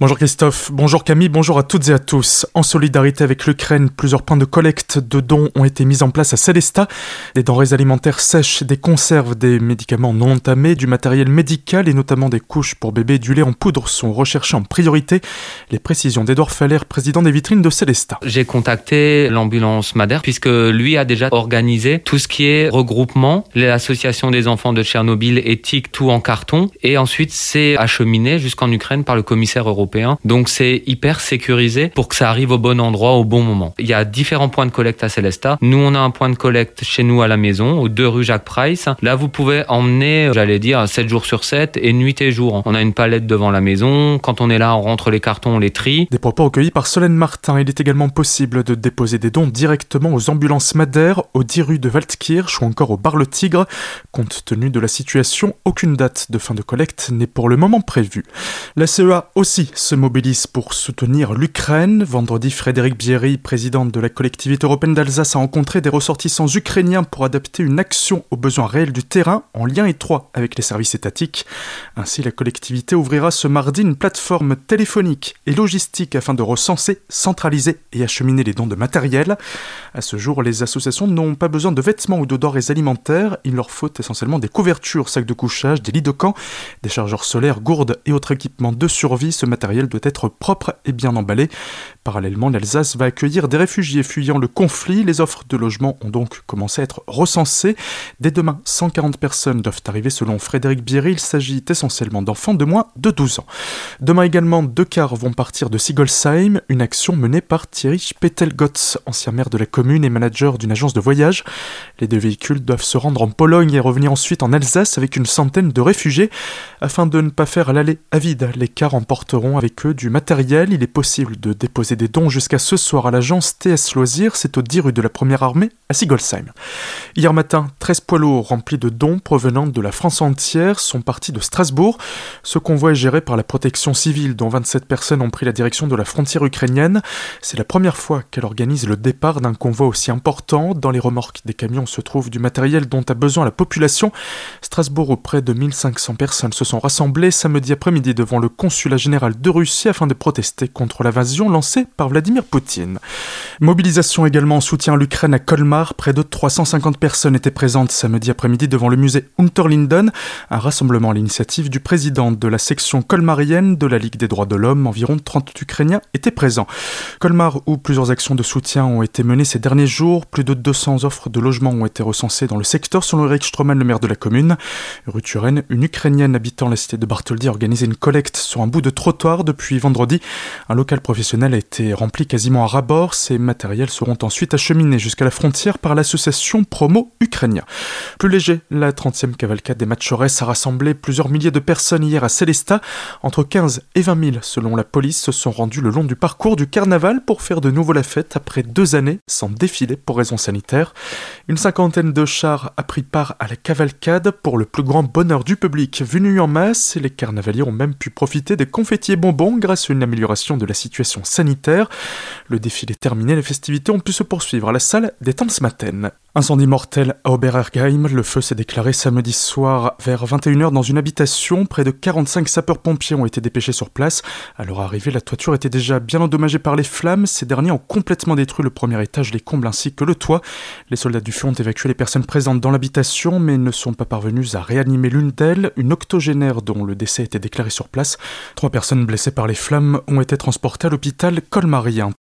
Bonjour Christophe, bonjour Camille, bonjour à toutes et à tous. En solidarité avec l'Ukraine, plusieurs points de collecte de dons ont été mis en place à Célestat. Des denrées alimentaires sèches, des conserves, des médicaments non entamés, du matériel médical et notamment des couches pour bébés du lait en poudre sont recherchés en priorité. Les précisions d'Edouard Faller, président des vitrines de Célestat. J'ai contacté l'ambulance Madère puisque lui a déjà organisé tout ce qui est regroupement, l'association des enfants de Tchernobyl éthique, tout en carton. Et ensuite, c'est acheminé jusqu'en Ukraine par le commissaire européen donc c'est hyper sécurisé pour que ça arrive au bon endroit au bon moment. Il y a différents points de collecte à Célesta. Nous, on a un point de collecte chez nous à la maison, aux deux rue Jacques Price. Là, vous pouvez emmener, j'allais dire, 7 jours sur 7 et nuit et jour. On a une palette devant la maison. Quand on est là, on rentre les cartons, on les trie. Des propos recueillis par Solène Martin. Il est également possible de déposer des dons directement aux ambulances Madère, aux 10 rues de Waldkirch ou encore au bar Le Tigre. Compte tenu de la situation, aucune date de fin de collecte n'est pour le moment prévue. La CEA aussi se mobilise pour soutenir l'Ukraine. Vendredi, Frédéric Bierry, président de la collectivité européenne d'Alsace, a rencontré des ressortissants ukrainiens pour adapter une action aux besoins réels du terrain en lien étroit avec les services étatiques. Ainsi, la collectivité ouvrira ce mardi une plateforme téléphonique et logistique afin de recenser, centraliser et acheminer les dons de matériel. À ce jour, les associations n'ont pas besoin de vêtements ou de denrées alimentaires. Il leur faut essentiellement des couvertures, sacs de couchage, des lits de camp, des chargeurs solaires, gourdes et autres équipements de survie. Ce matériel doit être propre et bien emballé. Parallèlement, l'Alsace va accueillir des réfugiés fuyant le conflit. Les offres de logement ont donc commencé à être recensées. Dès demain, 140 personnes doivent arriver selon Frédéric Bierry. Il s'agit essentiellement d'enfants de moins de 12 ans. Demain également, deux cars vont partir de Sigolsheim, une action menée par Thierry Petelgotz, ancien maire de la commune et manager d'une agence de voyage. Les deux véhicules doivent se rendre en Pologne et revenir ensuite en Alsace avec une centaine de réfugiés. Afin de ne pas faire l'aller à vide, les cars emporteront avec eux du matériel. Il est possible de déposer des dons jusqu'à ce soir à l'agence TS Loisirs, c'est au 10 rue de la Première Armée à Sigolsheim. Hier matin, 13 poids lourds remplis de dons provenant de la France entière sont partis de Strasbourg. Ce convoi est géré par la protection civile dont 27 personnes ont pris la direction de la frontière ukrainienne. C'est la première fois qu'elle organise le départ d'un convoi aussi important. Dans les remorques des camions se trouve du matériel dont a besoin la population. Strasbourg, où près de 1500 personnes se sont rassemblées samedi après-midi devant le consulat général de Russie afin de protester contre l'invasion lancée par Vladimir Poutine. Mobilisation également en soutien à l'Ukraine à Colmar. Près de 350 personnes étaient présentes samedi après-midi devant le musée Unterlinden, un rassemblement à l'initiative du président de la section colmarienne de la Ligue des droits de l'homme. Environ 30 Ukrainiens étaient présents. Colmar, où plusieurs actions de soutien ont été menées ces derniers jours, plus de 200 offres de logements ont été recensées dans le secteur selon Eric Stroman, le maire de la commune. Rue une Ukrainienne habitant la cité de Bartholdi a organisé une collecte sur un bout de trottoir depuis vendredi. Un local professionnel a été rempli quasiment à rabord. Ces matériels seront ensuite acheminés jusqu'à la frontière par l'association Promo Ukrainien. Plus léger, la 30e cavalcade des Matchores a rassemblé plusieurs milliers de personnes hier à Célestat. Entre 15 et 20 000, selon la police, se sont rendus le long du parcours du carnaval pour faire de nouveau la fête après deux années sans défiler pour raisons sanitaires. Une cinquantaine de chars a pris part à la cavalcade pour le plus grand bonheur du public venu en masse les carnavaliers ont même pu profiter des confettiers bonbons grâce à une amélioration de la situation sanitaire. Le défilé terminé, les festivités ont pu se poursuivre à la salle des Tanzmatten. Incendie mortel à Oberergheim. Le feu s'est déclaré samedi soir vers 21h dans une habitation. Près de 45 sapeurs-pompiers ont été dépêchés sur place. À leur arrivée, la toiture était déjà bien endommagée par les flammes. Ces derniers ont complètement détruit le premier étage, les combles ainsi que le toit. Les soldats du feu ont évacué les personnes présentes dans l'habitation, mais ne sont pas parvenus à réanimer l'une d'elles, une octogénaire dont le décès était déclaré sur place. Trois personnes blessées par les flammes ont été transportées à l'hôpital colmarien.